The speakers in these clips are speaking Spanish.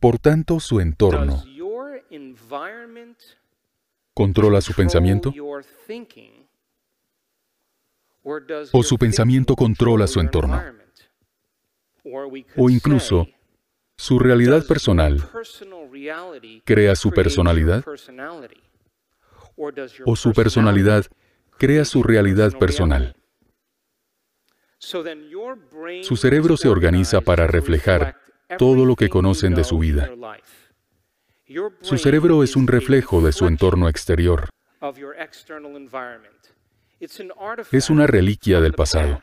Por tanto, su entorno controla su pensamiento o su pensamiento controla su entorno. O incluso, su realidad personal crea su personalidad o su personalidad crea su realidad personal. Su cerebro se organiza para reflejar todo lo que conocen de su vida. Su cerebro es un reflejo de su entorno exterior. Es una reliquia del pasado,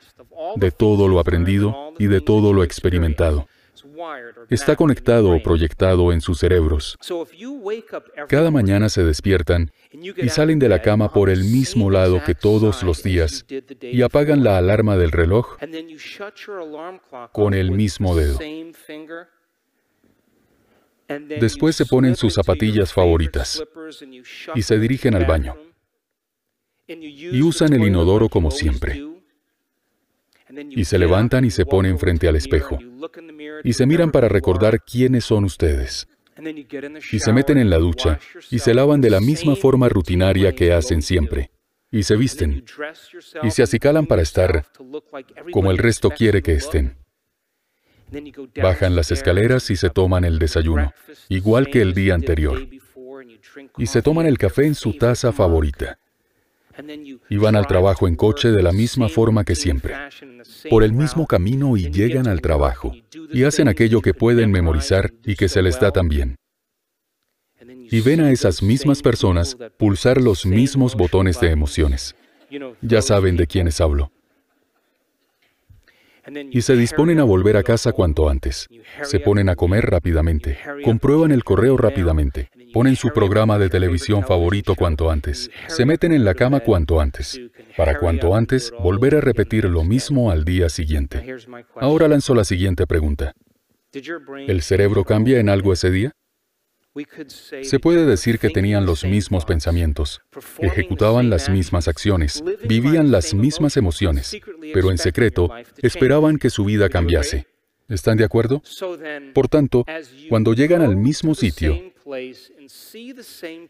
de todo lo aprendido y de todo lo experimentado. Está conectado o proyectado en sus cerebros. Cada mañana se despiertan y salen de la cama por el mismo lado que todos los días y apagan la alarma del reloj con el mismo dedo. Después se ponen sus zapatillas favoritas y se dirigen al baño. Y usan el inodoro como siempre. Y se levantan y se ponen frente al espejo. Y se miran para recordar quiénes son ustedes. Y se meten en la ducha y se lavan de la misma forma rutinaria que hacen siempre. Y se visten. Y se acicalan para estar como el resto quiere que estén. Bajan las escaleras y se toman el desayuno, igual que el día anterior. Y se toman el café en su taza favorita. Y van al trabajo en coche de la misma forma que siempre, por el mismo camino y llegan al trabajo. Y hacen aquello que pueden memorizar y que se les da tan bien. Y ven a esas mismas personas pulsar los mismos botones de emociones. Ya saben de quiénes hablo. Y se disponen a volver a casa cuanto antes. Se ponen a comer rápidamente, comprueban el correo rápidamente, ponen su programa de televisión favorito cuanto antes, se meten en la cama cuanto antes, para cuanto antes volver a repetir lo mismo al día siguiente. Ahora lanzo la siguiente pregunta. ¿El cerebro cambia en algo ese día? Se puede decir que tenían los mismos pensamientos, ejecutaban las mismas acciones, vivían las mismas emociones, pero en secreto esperaban que su vida cambiase. ¿Están de acuerdo? Por tanto, cuando llegan al mismo sitio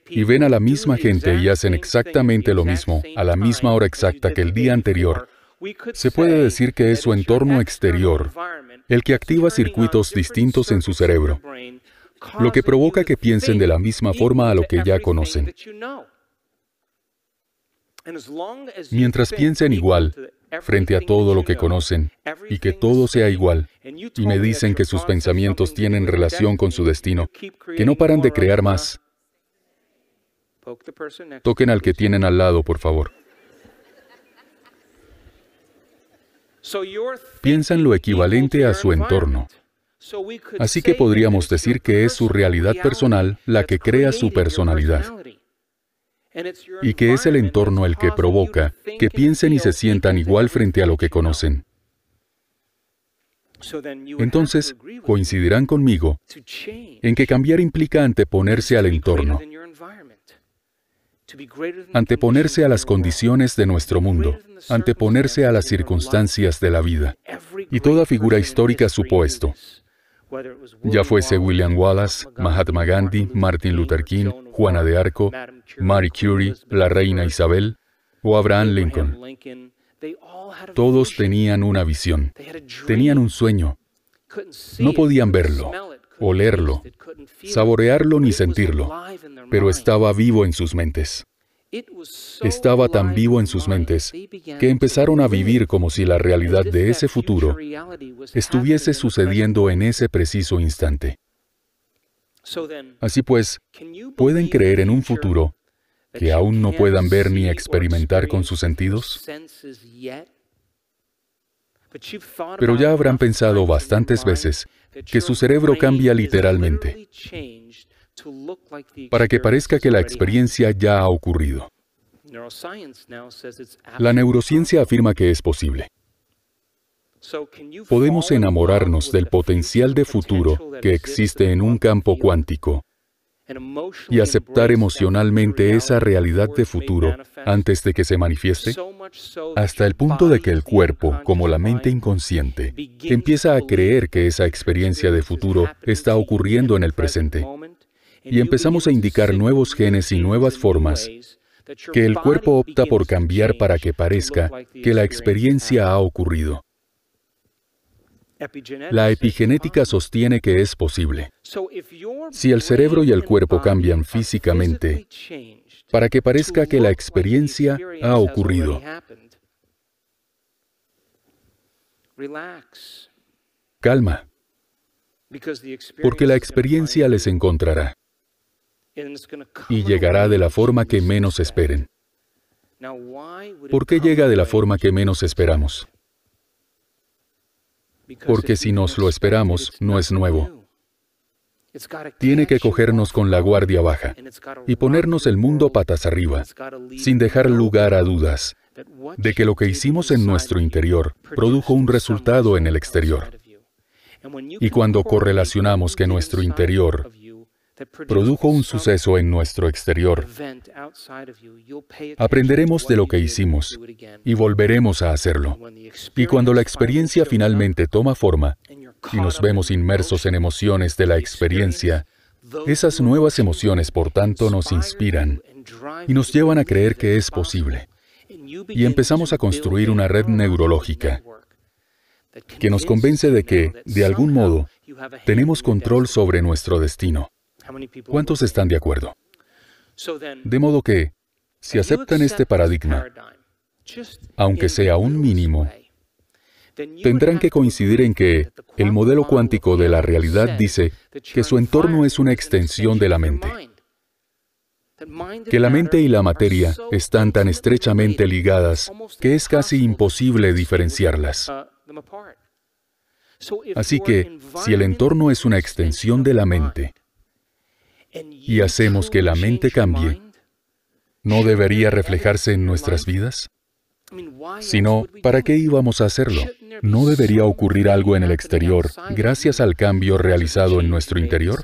y ven a la misma gente y hacen exactamente lo mismo a la misma hora exacta que el día anterior, se puede decir que es su entorno exterior el que activa circuitos distintos en su cerebro lo que provoca que piensen de la misma forma a lo que ya conocen. Mientras piensen igual frente a todo lo que conocen y que todo sea igual, y me dicen que sus pensamientos tienen relación con su destino, que no paran de crear más. Toquen al que tienen al lado, por favor. Piensan lo equivalente a su entorno. Así que podríamos decir que es su realidad personal la que crea su personalidad y que es el entorno el que provoca que piensen y se sientan igual frente a lo que conocen. Entonces, coincidirán conmigo en que cambiar implica anteponerse al entorno, anteponerse a las condiciones de nuestro mundo, anteponerse a las circunstancias de la vida. Y toda figura histórica supo esto. Ya fuese William Wallace, Mahatma Gandhi, Martin Luther King, Juana de Arco, Marie Curie, la reina Isabel o Abraham Lincoln. Todos tenían una visión, tenían un sueño. No podían verlo, olerlo, saborearlo ni sentirlo, pero estaba vivo en sus mentes. Estaba tan vivo en sus mentes que empezaron a vivir como si la realidad de ese futuro estuviese sucediendo en ese preciso instante. Así pues, ¿pueden creer en un futuro que aún no puedan ver ni experimentar con sus sentidos? Pero ya habrán pensado bastantes veces que su cerebro cambia literalmente para que parezca que la experiencia ya ha ocurrido. La neurociencia afirma que es posible. Podemos enamorarnos del potencial de futuro que existe en un campo cuántico y aceptar emocionalmente esa realidad de futuro antes de que se manifieste, hasta el punto de que el cuerpo, como la mente inconsciente, empieza a creer que esa experiencia de futuro está ocurriendo en el presente, y empezamos a indicar nuevos genes y nuevas formas que el cuerpo opta por cambiar para que parezca que la experiencia ha ocurrido. La epigenética sostiene que es posible. Si el cerebro y el cuerpo cambian físicamente para que parezca que la experiencia ha ocurrido, calma, porque la experiencia les encontrará. Y llegará de la forma que menos esperen. ¿Por qué llega de la forma que menos esperamos? Porque si nos lo esperamos, no es nuevo. Tiene que cogernos con la guardia baja y ponernos el mundo patas arriba, sin dejar lugar a dudas de que lo que hicimos en nuestro interior produjo un resultado en el exterior. Y cuando correlacionamos que nuestro interior produjo un suceso en nuestro exterior. Aprenderemos de lo que hicimos y volveremos a hacerlo. Y cuando la experiencia finalmente toma forma y nos vemos inmersos en emociones de la experiencia, esas nuevas emociones, por tanto, nos inspiran y nos llevan a creer que es posible. Y empezamos a construir una red neurológica que nos convence de que, de algún modo, tenemos control sobre nuestro destino. ¿Cuántos están de acuerdo? De modo que, si aceptan este paradigma, aunque sea un mínimo, tendrán que coincidir en que el modelo cuántico de la realidad dice que su entorno es una extensión de la mente, que la mente y la materia están tan estrechamente ligadas que es casi imposible diferenciarlas. Así que, si el entorno es una extensión de la mente, y hacemos que la mente cambie, ¿no debería reflejarse en nuestras vidas? Si no, ¿para qué íbamos a hacerlo? ¿No debería ocurrir algo en el exterior gracias al cambio realizado en nuestro interior?